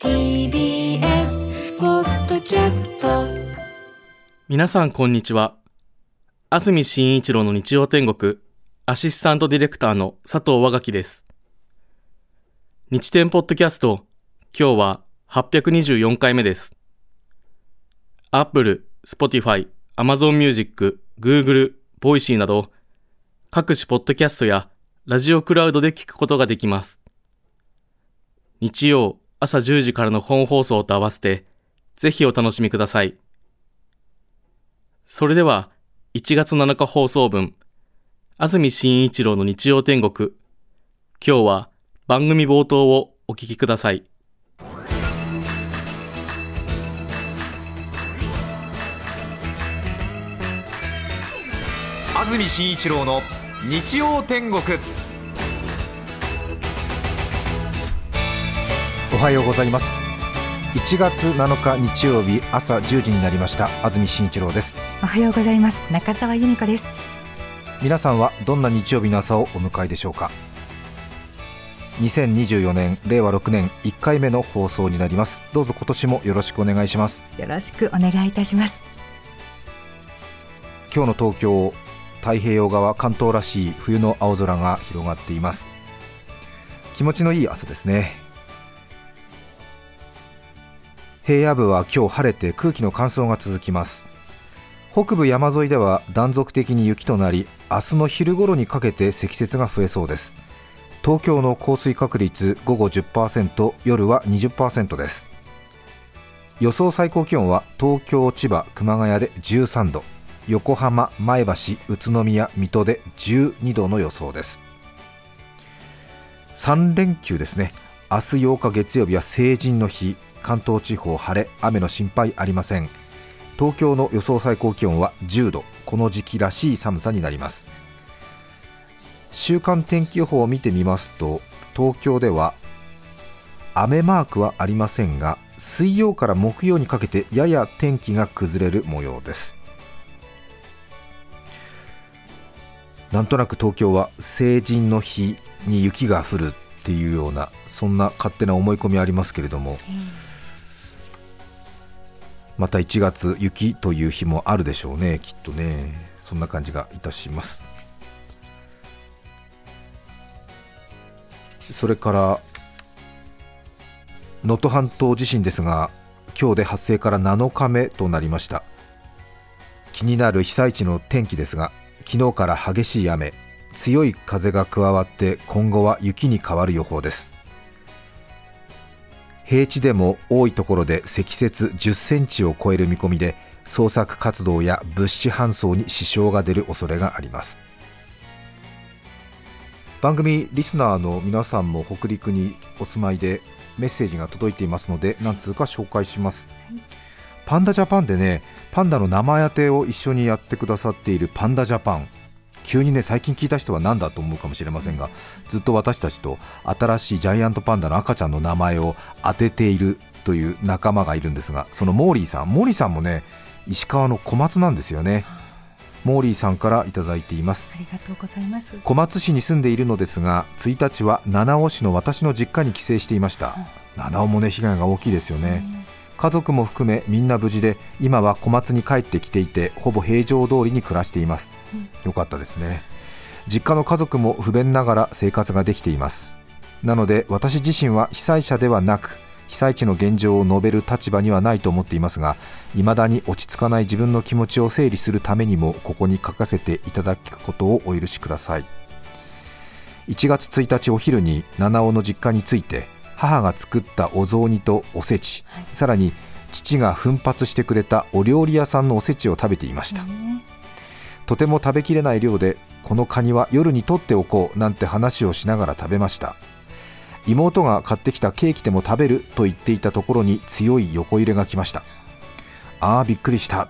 TBS ポッドキャスト皆さんこんにちは。安住紳一郎の日曜天国、アシスタントディレクターの佐藤和垣です。日天ポッドキャスト、今日は824回目です。Apple、Spotify、Amazon Music、Google、Voicy など、各種ポッドキャストやラジオクラウドで聞くことができます。日曜朝10時からの本放送と合わせて、ぜひお楽しみください。それでは、1月7日放送分、安住紳一郎の日曜天国。今日は番組冒頭をお聞きください。安住紳一郎の日曜天国おはようございます。1月7日日曜日朝10時になりました。安住紳一郎です。おはようございます。中澤由美子です。皆さんはどんな日曜日の朝をお迎えでしょうか？2024年令和6年1回目の放送になります。どうぞ今年もよろしくお願いします。よろしくお願いいたします。今日の東京太平洋側関東らしい冬の青空が広がっています。気持ちのいい朝ですね平野部は今日晴れて空気の乾燥が続きます。北部山沿いでは断続的に雪となり明日の昼頃にかけて積雪が増えそうです。東京の降水確率午後10%夜は20%です。予想最高気温は東京千葉熊谷で13度。横浜前橋宇都宮水戸で12度の予想です。3連休ですね。明日8日月曜日は成人の日。関東地方晴れ雨の心配ありません。東京の予想最高気温は10度この時期らしい寒さになります。週間天気予報を見てみますと東京では雨マークはありませんが水曜から木曜にかけてやや天気が崩れる模様です。なんとなく東京は成人の日に雪が降るっていうようなそんな勝手な思い込みありますけれども、また1月雪という日もあるでしょうねきっとね。そんな感じがいたします。それから能登半島地震ですが今日で発生から7日目となりました。気になる被災地の天気ですが昨日から激しい雨強い風が加わって今後は雪に変わる予報です。平地でも多いところで積雪10センチを超える見込みで捜索活動や物資搬送に支障が出る恐れがあります。番組リスナーの皆さんも北陸にお住まいでメッセージが届いていますので何通か紹介します、パンダジャパンでねパンダの名前当てを一緒にやってくださっているパンダジャパン急にね最近聞いた人は何だと思うかもしれませんがずっと私たちと新しいジャイアントパンダの赤ちゃんの名前を当てているという仲間がいるんですがそのモーリーさんモーリーさんもね石川の小松なんですよね。モーリーさんからいただいています。ありがとうございます。小松市に住んでいるのですが1日は七尾市の私の実家に帰省していました。七尾もね被害が大きいですよね家族も含めみんな無事で今は小松に帰ってきていてほぼ平常通りに暮らしています、よかったですね。実家の家族も不便ながら生活ができています。なので私自身は被災者ではなく被災地の現状を述べる立場にはないと思っていますが未だに落ち着かない自分の気持ちを整理するためにもここに書かせていただくことをお許しください。1月1日お昼に七尾の実家について母が作ったお雑煮とおせち、さらに父が奮発してくれたお料理屋さんのおせちを食べていました、とても食べきれない量でこのカニは夜に取っておこうなんて話をしながら食べました。妹が買ってきたケーキでも食べると言っていたところに強い横揺れが来ました。ああびっくりした。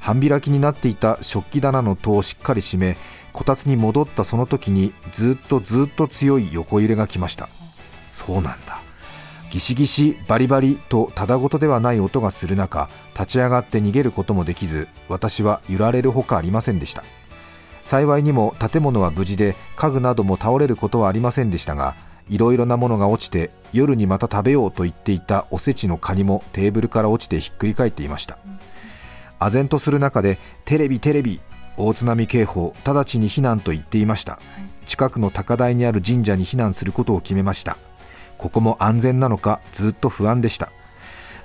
半開きになっていた食器棚の戸をしっかり閉めこたつに戻ったその時にずっとずっと強い横揺れが来ました。そうなんだギシギシバリバリとただごとではない音がする中立ち上がって逃げることもできず私は揺られるほかありませんでした。幸いにも建物は無事で家具なども倒れることはありませんでしたがいろいろなものが落ちて夜にまた食べようと言っていたおせちのカニもテーブルから落ちてひっくり返っていました。唖然とする中でテレビテレビ大津波警報直ちに避難と言っていました。近くの高台にある神社に避難することを決めました。ここも安全なのかずっと不安でした。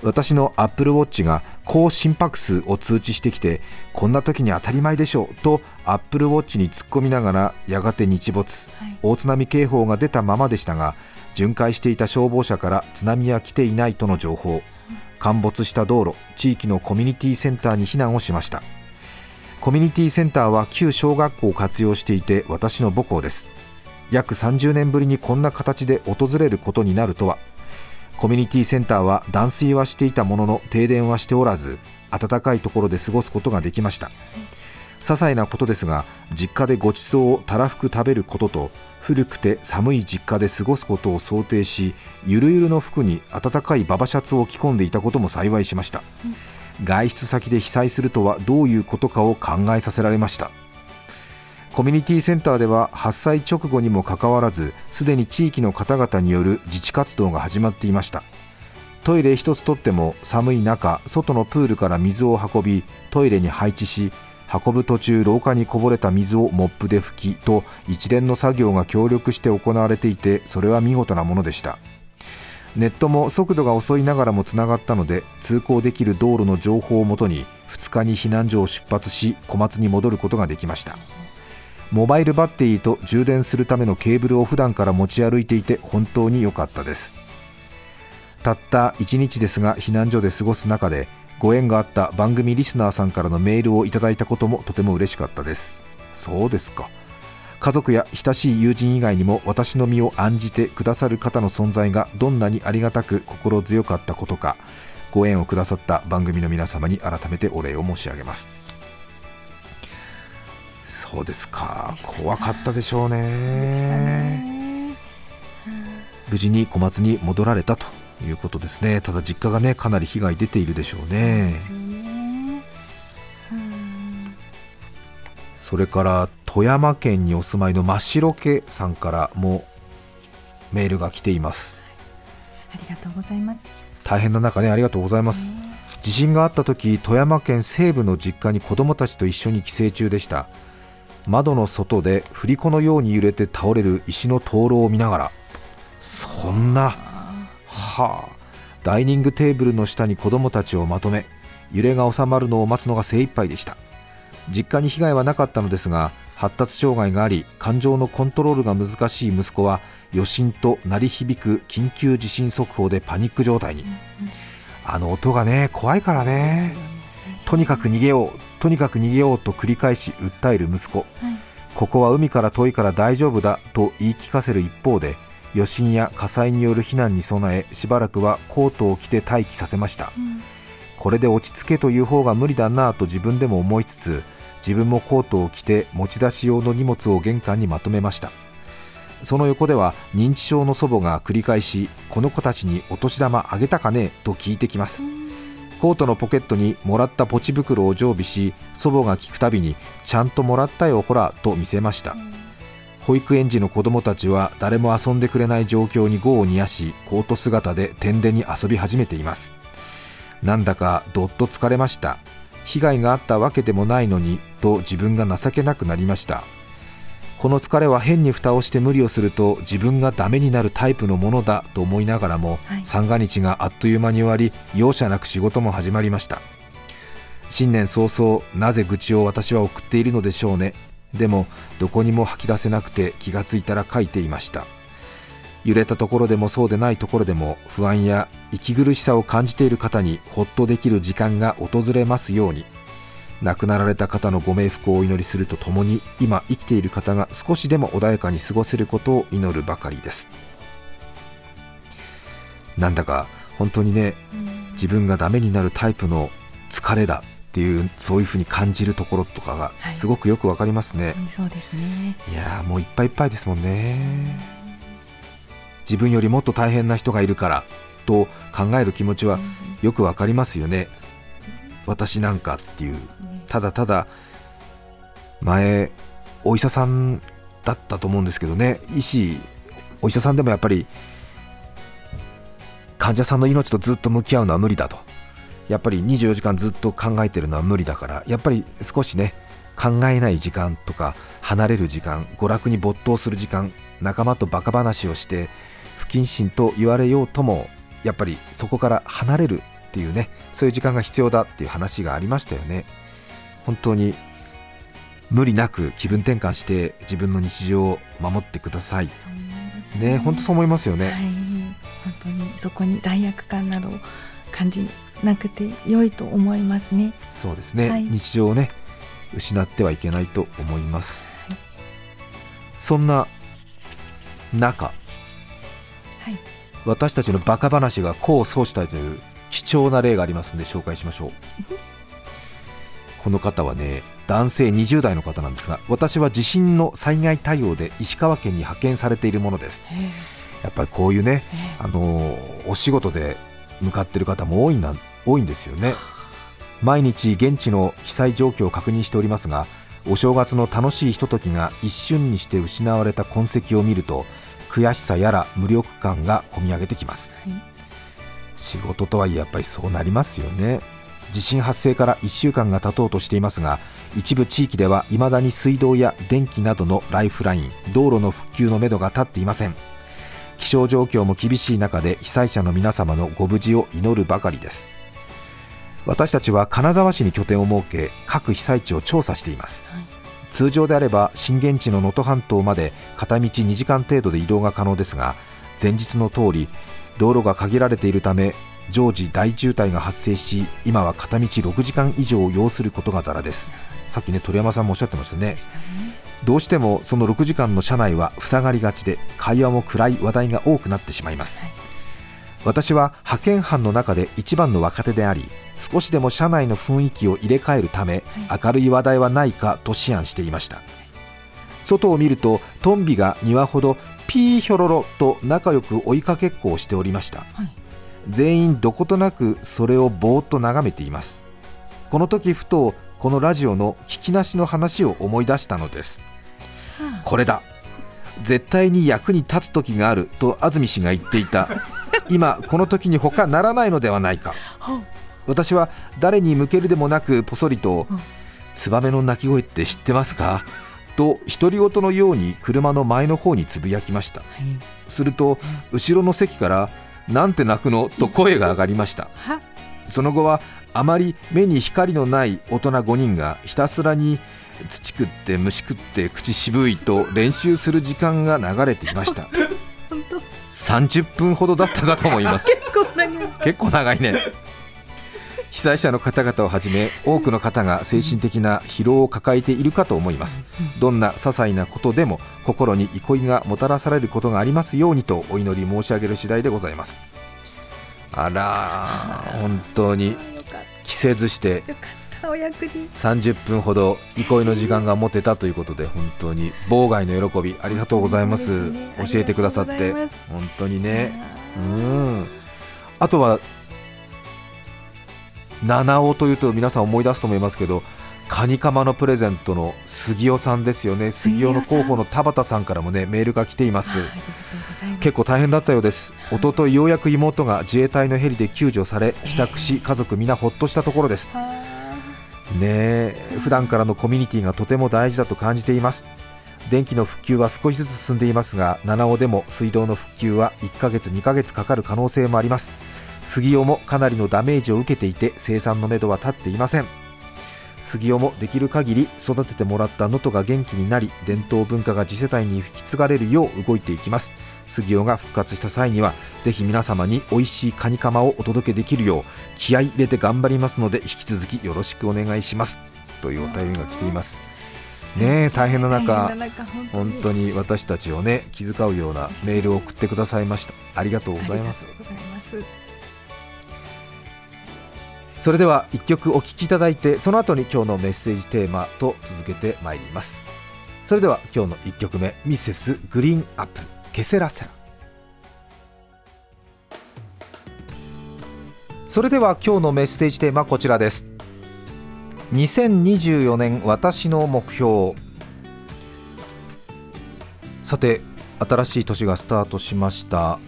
私の Apple Watch が高心拍数を通知してきてこんな時に当たり前でしょうと Apple Watch に突っ込みながらやがて日没、はい。大津波警報が出たままでしたが巡回していた消防車から津波は来ていないとの情報。陥没した道路地域のコミュニティセンターに避難をしました。コミュニティセンターは旧小学校を活用していて私の母校です約30年ぶりにこんな形で訪れることになるとは。コミュニティセンターは断水はしていたものの停電はしておらず暖かいところで過ごすことができました。些細なことですが実家でごちそうをたらふく食べることと古くて寒い実家で過ごすことを想定しゆるゆるの服に暖かいババシャツを着込んでいたことも幸いしました、外出先で被災するとはどういうことかを考えさせられました。コミュニティセンターでは発災直後にもかかわらずすでに地域の方々による自治活動が始まっていました。トイレ一つとっても寒い中外のプールから水を運びトイレに配置し運ぶ途中廊下にこぼれた水をモップで拭きと一連の作業が協力して行われていてそれは見事なものでした。ネットも速度が遅いながらもつながったので通行できる道路の情報をもとに2日に避難所を出発し小松に戻ることができました。モバイルバッテリーと充電するためのケーブルを普段から持ち歩いていて本当に良かったです。たった1日ですが避難所で過ごす中でご縁があった番組リスナーさんからのメールをいただいたこともとても嬉しかったです。そうですか。家族や親しい友人以外にも私の身を案じてくださる方の存在がどんなにありがたく心強かったことかご縁をくださった番組の皆様に改めてお礼を申し上げます。そうですか。怖かったでしょうね。無事に小松に戻られたということですね。ただ実家がねかなり被害出ているでしょうね。それから富山県にお住まいの真っ白家さんからもメールが来ています。ありがとうございます。大変な中ねありがとうございます。地震があった時富山県西部の実家に子供たちと一緒に帰省中でした窓の外で振り子のように揺れて倒れる石の灯籠を見ながらそんなはあダイニングテーブルの下に子供たちをまとめ揺れが収まるのを待つのが精一杯でした。実家に被害はなかったのですが発達障害があり感情のコントロールが難しい息子は余震と鳴り響く緊急地震速報でパニック状態に。あの音がね怖いからね。とにかく逃げよう。とにかく逃げようと繰り返し訴える息子、ここは海から遠いから大丈夫だと言い聞かせる一方で余震や火災による避難に備えしばらくはコートを着て待機させました、これで落ち着けという方が無理だなぁと自分でも思いつつ自分もコートを着て持ち出し用の荷物を玄関にまとめました。その横では認知症の祖母が繰り返しこの子たちにお年玉あげたかねと聞いてきますコートのポケットにもらったポチ袋を常備し祖母が聞くたびにちゃんともらったよほらと見せました。保育園児の子供たちは誰も遊んでくれない状況に業を煮やしコート姿で天でに遊び始めています。なんだかどっと疲れました。被害があったわけでもないのにと自分が情けなくなりました。この疲れは変に蓋をして無理をすると自分がダメになるタイプのものだと思いながらも、はい。三が日があっという間に終わり容赦なく仕事も始まりました。新年早々なぜ愚痴を私は送っているのでしょうね。でもどこにも吐き出せなくて気がついたら書いていました。揺れたところでもそうでないところでも不安や息苦しさを感じている方にほっとできる時間が訪れますように亡くなられた方のご冥福をお祈りするとともに今生きている方が少しでも穏やかに過ごせることを祈るばかりです。なんだか本当にね自分がダメになるタイプの疲れだっていうそういうふうに感じるところとかがはい。すごくよくわかりますね、本当にそうですね。いやーもういっぱいいっぱいですもんね。自分よりもっと大変な人がいるからと考える気持ちはよくわかりますよね私なんかっていうただただ前お医者さんだったと思うんですけどね。医師お医者さんでもやっぱり患者さんの命とずっと向き合うのは無理だと。やっぱり24時間ずっと考えてるのは無理だから。やっぱり少しね考えない時間とか離れる時間娯楽に没頭する時間仲間とバカ話をして不謹慎と言われようともやっぱりそこから離れるっていうねそういう時間が必要だっていう話がありましたよね。本当に無理なく気分転換して自分の日常を守ってください。ね。本当そう思いますよね、はい、本当にそこに罪悪感などを感じなくて良いと思いますね。そうですね、はい。日常をね失ってはいけないと思います、はい。そんな中はい、私たちのバカ話が功を奏したいという貴重な例がありますので紹介しましょう。この方はね男性20代の方なんですが私は地震の災害対応で石川県に派遣されているものです。え。やっぱりこういうねえ。あのーお仕事で向かっている方も多いな多いんですよね。毎日現地の被災状況を確認しておりますがお正月の楽しいひとときが一瞬にして失われた痕跡を見ると悔しさやら無力感がこみ上げてきます。はい仕事とはいえやっぱりそうなりますよね。地震発生から1週間が経とうとしていますが一部地域では未だに水道や電気などのライフライン道路の復旧のめどが立っていません。気象状況も厳しい中で被災者の皆様のご無事を祈るばかりです。私たちは金沢市に拠点を設け各被災地を調査しています、はい。通常であれば震源地の能登半島まで片道2時間程度で移動が可能ですが前日の通り道路が限られているため常時大渋滞が発生し今は片道6時間以上を要することがざらです。さっきね鳥山さんもおっしゃってましたね。したねどうしてもその6時間の車内は塞がりがちで会話も暗い話題が多くなってしまいます、はい私は派遣班の中で一番の若手であり少しでも車内の雰囲気を入れ替えるため、明るい話題はないかと思案していました。外を見るとトンビが2羽ほどピーヒョロロと仲良く追いかけっこをしておりました、はい。全員どことなくそれをぼーっと眺めています。この時ふとこのラジオの聞きなしの話を思い出したのです。はあ。これだ。絶対に役に立つ時があると安住氏が言っていた。今この時に他ならないのではないか。私は誰に向けるでもなくポソリとうん「ツバメの鳴き声って知ってますか?」と独り言のように車の前の方につぶやきました。はい。すると後ろの席から「なんて泣くの?」と声が上がりました。は？その後はあまり目に光のない大人5人がひたすらに土食って虫食って口渋いと練習する時間が流れていました。本当？30分ほどだったかと思います。結構長いね被災者の方々をはじめ多くの方が精神的な疲労を抱えているかと思います。どんな些細なことでも心に憩いがもたらされることがありますようにとお祈り申し上げる次第でございます。あらー本当に着せずしてたよかった。お役に。30分ほど憩いの時間が持てたということで本当に妨害の喜びありがとうございます。教えてくださって本当にね。あうん。あとは七尾というと皆さん思い出すと思いますけどカニカマのプレゼントの杉尾さんですよね。杉尾の候補の田畑さんからもねメールが来ています。結構大変だったようです。一昨日ようやく妹が自衛隊のヘリで救助され帰宅し家族皆ほっとしたところです。はねえ普段からのコミュニティがとても大事だと感じています。電気の復旧は少しずつ進んでいますが七尾でも水道の復旧は1ヶ月2ヶ月かかる可能性もあります杉尾もかなりのダメージを受けていて生産のめどは立っていません。杉尾もできる限り育ててもらった能登が元気になり伝統文化が次世代に引き継がれるよう動いていきます。杉尾が復活した際にはぜひ皆様に美味しいカニカマをお届けできるよう気合い入れて頑張りますので引き続きよろしくお願いします。というお便りが来ています。ねえ大変な中大変な中本当に。私たちをね気遣うようなメールを送ってくださいました。ありがとうございますそれでは一曲お聴きいただいてその後に今日のメッセージテーマと続けてまいります。それでは今日の一曲目ミセスグリーンアップケセラセラ。それでは今日のメッセージテーマこちらです。2024年私の目標。さて新しい年がスタートしました。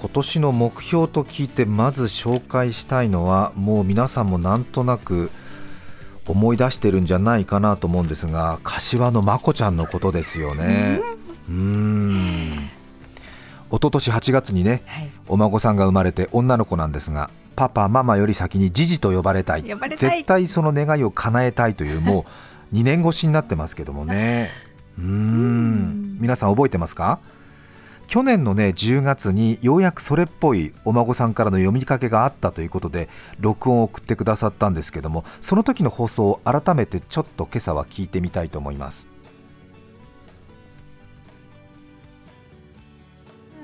今年の目標と聞いてまず紹介したいのはもう皆さんもなんとなく思い出してるんじゃないかなと思うんですが柏のまこちゃんのことですよね。うーん。一昨年8月にねはいお孫さんが生まれて女の子なんですがパパママより先にジジと呼ばれたい。呼ばれたい。絶対その願いを叶えたいというもう 2年越しになってますけどもね。うーん。皆さん覚えてますか？去年のね10月にようやくそれっぽいお孫さんからの読みかけがあったということで録音を送ってくださったんですけどもその時の放送を改めてちょっと今朝は聞いてみたいと思います。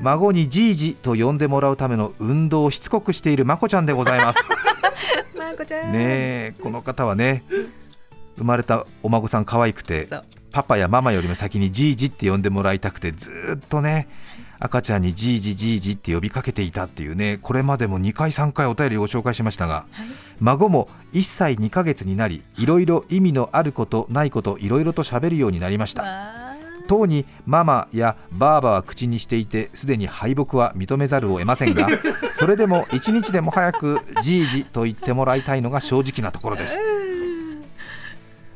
孫にじいじと呼んでもらうための運動をしつこくしているまこちゃんでございます。まこちゃん。ねえこの方はね生まれたお孫さん可愛くてパパやママよりも先にじいじって呼んでもらいたくてずーっとね赤ちゃんにじいじじいじって呼びかけていたっていうねこれまでも2回3回お便りをご紹介しましたがはい。孫も1歳2ヶ月になりいろいろ意味のあることないこといろいろと喋るようになりました。わとうにママやバーバは口にしていてすでに敗北は認めざるを得ませんが それでも一日でも早くじいじと言ってもらいたいのが正直なところです。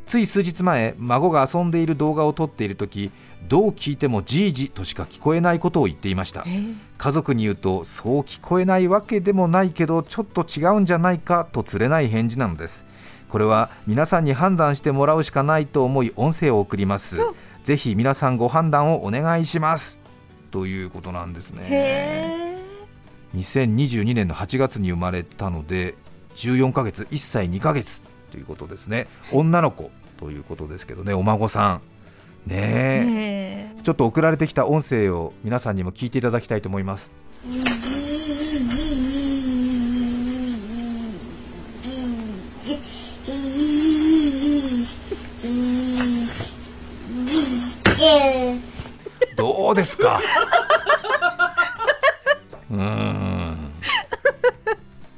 つい数日前孫が遊んでいる動画を撮っている時どう聞いてもじいじとしか聞こえないことを言っていました。ーえ。ー家族に言うとそう聞こえないわけでもないけどちょっと違うんじゃないかとつれない返事なのです。これは皆さんに判断してもらうしかないと思い音声を送ります。ぜひ皆さんご判断をお願いします。ということなんですね。へ2022年の8月に生まれたので14ヶ月1歳2ヶ月ということですね。女の子ということですけどねお孫さんねちょっと送られてきた音声を皆さんにも聞いていただきたいと思います。どうですか？うーん。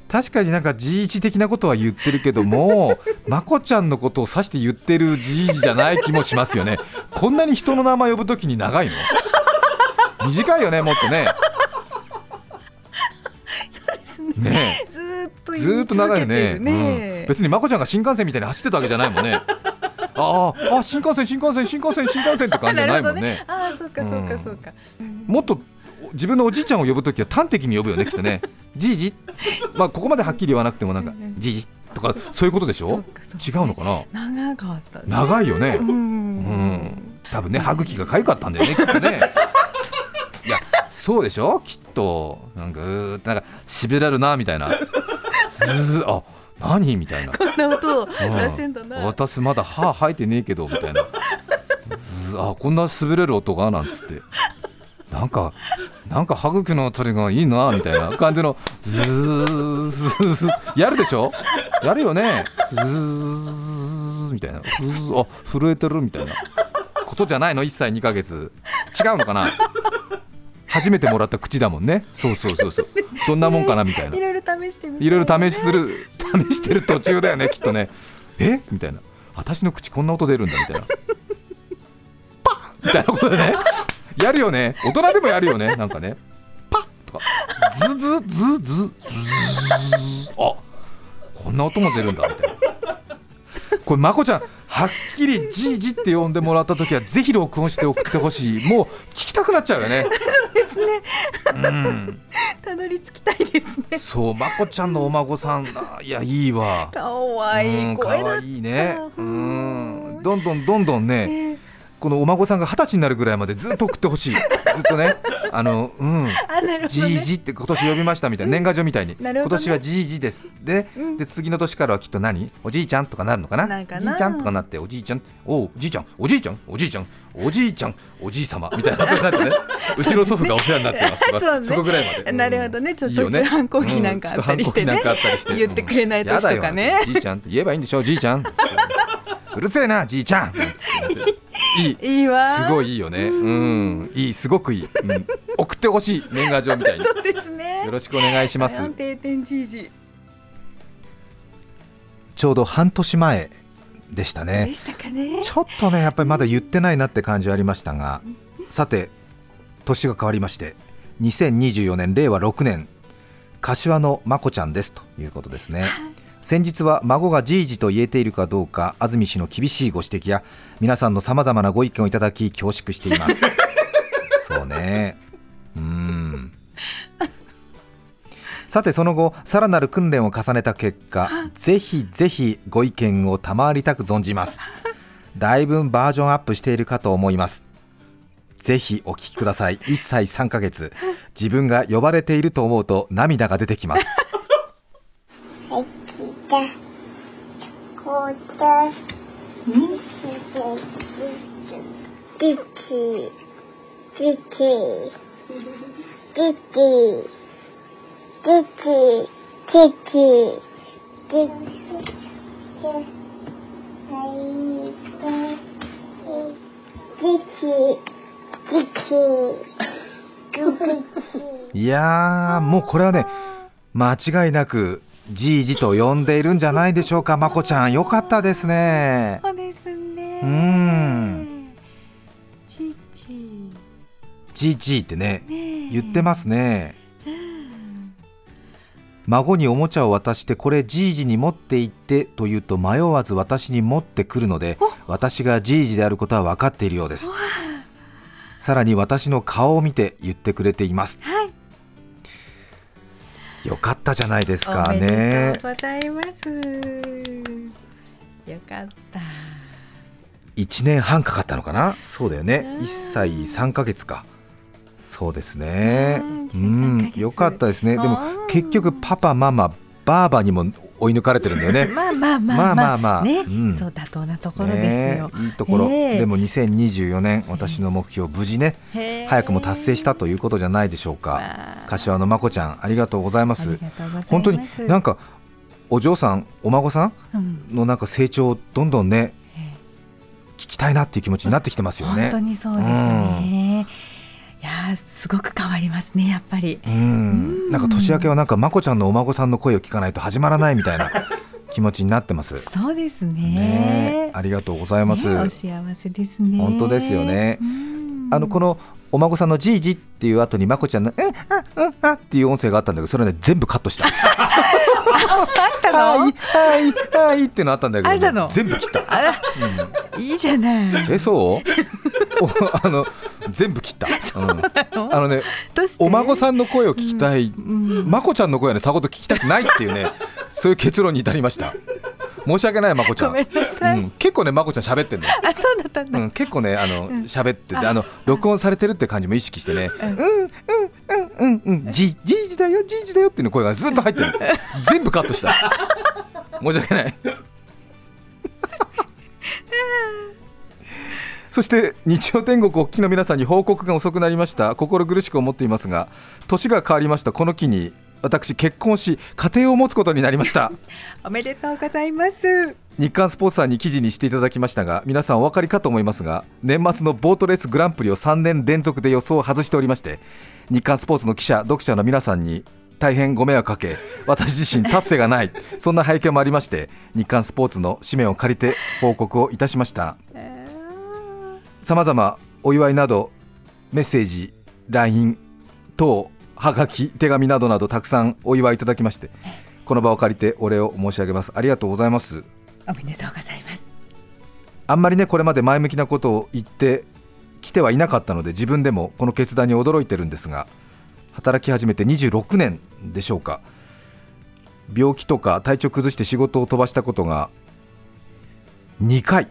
確かになんかじいじ的なことは言ってるけどもまこちゃんのことを指して言ってるじいじじゃない気もしますよねこんなに人の名前呼ぶときに長いの？短いよねもっとね。ね。ずーっとえ言いずーっと長いよね。うん、別にまこちゃんが新幹線みたいに走ってたわけじゃないもんね。あああ新幹線新幹線新幹線新幹線って感じじゃないもんね。ああそうかそうかそうか、もっと自分のおじいちゃんを呼ぶときは端的に呼ぶよねきっとね。じいじまあここまではっきり言わなくてもなんかじいじとかそういうことでしょ？そう違うのかな？長かったね。長いよね。うん。うん多分ね歯茎が痒かったんだよねきっとね。いやそうでしょ？きっと。なんかうーってなんかしびれるなみたいな。ずーあ何？みたいな。こんな音をうん。出せんだな、私まだ歯生えてねえけどみたいな。あこんな滑れる音が？なんつって。なんかなんか歯茎のあたりがいいなみたいな感じのズーズーやるでしょ？やるよね。ズーみたいな。あ震えてるみたいなことじゃないの？1歳2ヶ月。違うのかな？初めてもらった口だもんね。そうそうそうそう。どんなもんかな？みたいな。いろいろ試してみていろいろ試しする試してる途中だよねきっとね。え？みたいな。私の口こんな音出るんだみたいな。パッ！みたいなことでね。やるよね。大人でもやるよね。なんかね。パッ！とか。ズズズズ。ズズあこんな音も出るんだみたいな。これまこちゃんはっきりじいじって呼んでもらった時はぜひ録音して送 ってほしい。もう聞きたくなっちゃうよね。うん。たどり着きたいですね。そうまこちゃんのお孫さんあいやいいわ。かわいい声だった。わいいね。ううん。んどんどんどんどんねねこのお孫さんが二十歳になるぐらいまでずっと送ってほしい。ずっとね。あのうん。じいじって今年呼びましたみたいな。年賀状みたいに、ね。今年はじいじです。で,、で次の年からはきっと何？おじいちゃんとかなるのかな？じいちゃんとかなっておじいちゃん。おじいちゃん。おじいちゃん？おじいちゃん？おじいちゃん？おじい様。みたいなそうなって ね。うちの祖父がお世話になってます。とかそこぐらいまで、なるほどね。ちょっと反抗期なんかあったりしてね。うん。言ってくれない年とかね。じいちゃんって言えばいいんでしょじいちゃん。うるせえなじいちゃんいい。いいわ。すごいいいよね。うん。いいすごくいい、うん、送ってほしい年賀状みたいに。そうですね。よろしくお願いします。ちょうど半年前でしたでねしたかね。ちょっとねやっぱりまだ言ってないなって感じはありましたがさて年が変わりまして2024年令和6年柏のまこちゃんですということですね先日は孫がじいじと言えているかどうか安住氏の厳しいご指摘や皆さんのさまざまなご意見をいただき恐縮しています。そうね。うーん。さてその後さらなる訓練を重ねた結果ぜひぜひご意見を賜りたく存じます。だいぶバージョンアップしているかと思います。ぜひお聞きください。1歳3ヶ月。自分が呼ばれていると思うと涙が出てきますいやーもうこれはね間違いなくじいじと呼んでいるんじゃないでしょうか。まこちゃんよかったですね。そうですね。うん。ちいじいじいってねねえ。言ってますね。孫におもちゃを渡してこれじいじに持って行ってと言うと迷わず私に持ってくるので私がじいじであることは分かっているようです。さらに私の顔を見て言ってくれています。はいよかったじゃないですかおめでねとうございます。よかった。1年半かかったのかな？そうだよね。1歳3ヶ月か。そうですね。うん。う1ん歳3ヶ月。よかったですね。でもうん。結局パパママばあばにも追い抜かれてるんだよね。まあまあまあまあ。まあまあね、うん。そう妥当なところですよ、ね。いいところ、ええ。でも2024年私の目標無事ね早くも達成したということじゃないでしょうか。柏のまこちゃんありがとうございます。本当になんかお嬢さんお孫さんうん。のなんか成長どんどんねえ聞きたいなっていう気持ちになってきてますよね。本当にそうですね、いやーすごく変わりますねやっぱり。うん。なんか年明けはなんかまこちゃんのお孫さんの声を聞かないと始まらないみたいな 気持ちになってます。そうですね。ね。えありがとうございます。ねお幸せですね。本当ですよね。うん。あのこのお孫さんのじいじっていう後にまこちゃんのうんあうんあっていう音声があったんだけどそれね全部カットした。あったの？はいはいはいってのあったんだけど、ね、全部切った。あら、いいじゃない。えそう？おあの全部切った。うん、あのねお孫さんの声を聞きたい、うん。まこちゃんの声はねさほど聞きたくないっていうねそういう結論に至りました申し訳ないまこちゃん。ごめんなさい。うん、結構ねまこちゃん喋ってんのよ。あそうだったんだ、うん、結構ねあの喋っててあ。の録音されてるって感じも意識してね。うん。うんうんうんうんじじいじだよじいじだよっていうの声がずっと入ってる。全部カットした。申し訳ない。そして日曜天国お聞きの皆さんに報告が遅くなりました。心苦しく思っていますが年が変わりました。この機に私結婚し家庭を持つことになりました。おめでとうございます。日刊スポーツさんに記事にしていただきましたが皆さんお分かりかと思いますが年末のボートレースグランプリを3年連続で予想を外しておりまして日刊スポーツの記者読者の皆さんに大変ご迷惑かけ私自身達成がないそんな背景もありまして日刊スポーツの紙面を借りて報告をいたしました。さまざまお祝いなどメッセージ LINE 等はがき手紙などなどたくさんお祝いいただきましてこの場を借りてお礼を申し上げます。ありがとうございます。おめでとうございます。あんまりねこれまで前向きなことを言ってきてはいなかったので自分でもこの決断に驚いてるんですが働き始めて26年でしょうか。病気とか体調崩して仕事を飛ばしたことが2回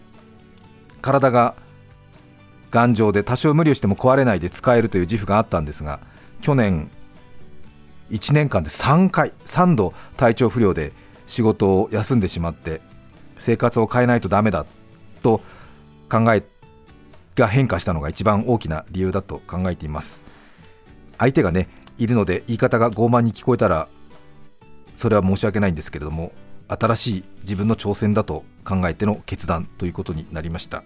体が頑丈で多少無理をしても壊れないで使えるという自負があったんですが去年1年間で3回3度体調不良で仕事を休んでしまって生活を変えないとダメだと考えが変化したのが一番大きな理由だと考えています。相手がねいるので言い方が傲慢に聞こえたらそれは申し訳ないんですけれども新しい自分の挑戦だと考えての決断ということになりました、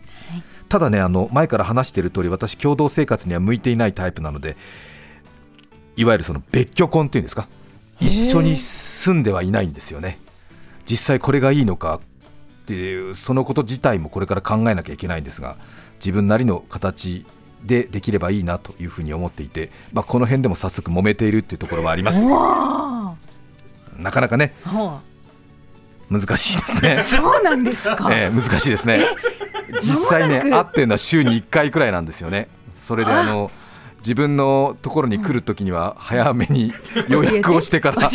ただねあの前から話している通り私共同生活には向いていないタイプなのでいわゆるその別居婚っていうんですか？一緒に住んではいないんですよね。実際これがいいのかっていうそのこと自体もこれから考えなきゃいけないんですが自分なりの形でできればいいなというふうに思っていて、まあ、この辺でも早速揉めているっていうところはあります。わなかなかね難しいですね。あ、そうなんですか、ええ難しいですね。実際ね会ってるのは週に1回くらいなんですよね。それであの自分のところに来るときには早めに 予約をしてから。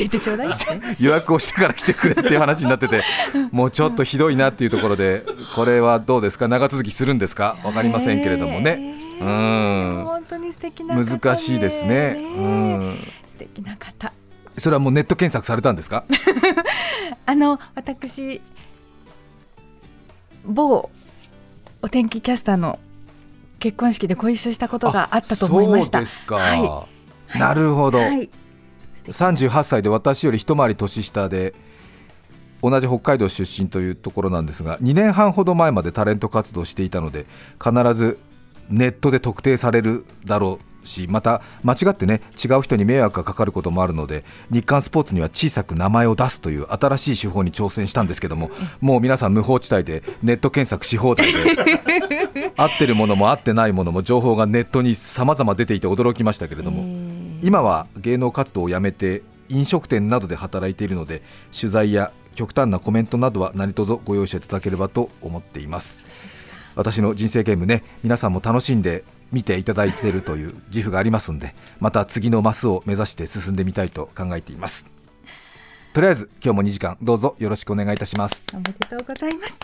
予約をしてから来てくれっていう話になってて もうちょっとひどいなっていうところでこれはどうですか？長続きするんですか？分かりませんけれどもね。へうえん。本当に素敵な方で難しいですね。うん。素敵な方。それはもうネット検索されたんですか？あの私某お天気キャスターの結婚式でご一緒したことがあったと思いました。そうですか、はなるほど、はい。38歳で私より一回り年下で同じ北海道出身というところなんですが2年半ほど前までタレント活動をしていたので必ずネットで特定されるだろうしまた間違ってね違う人に迷惑がかかることもあるので日刊スポーツには小さく名前を出すという新しい手法に挑戦したんですけどももう皆さん無法地帯でネット検索し放題で 合ってるものも合ってないものも情報がネットに様々出ていて驚きましたけれども、今は芸能活動をやめて飲食店などで働いているので取材や極端なコメントなどは何卒ご容赦いただければと思っています。私の人生ゲームね皆さんも楽しんで見ていただいているという自負がありますんでまた次のマスを目指して進んでみたいと考えています。とりあえず今日も2時間どうぞよろしくお願いいたします。おめでとうございます。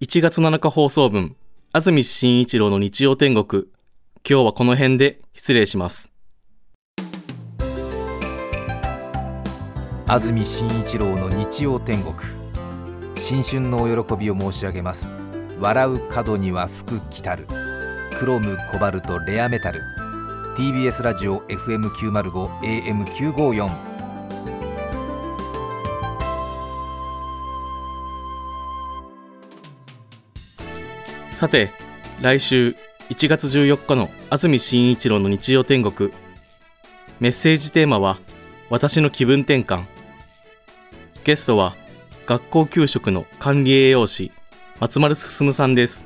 1月7日放送分、安住紳一郎の日曜天国。今日はこの辺で失礼します。安住紳一郎の日曜天国。新春のお喜びを申し上げます笑う角には福来たるクロムコバルトレアメタル TBS ラジオ FM905 AM954 さて、来週1月14日の安住紳一郎の日曜天国。メッセージテーマは、私の気分転換。ゲストは、学校給食の管理栄養士、松丸進さんです。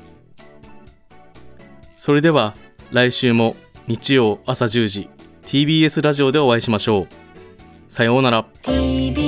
それでは、来週も日曜朝10時、TBS ラジオでお会いしましょう。さようなら。TBS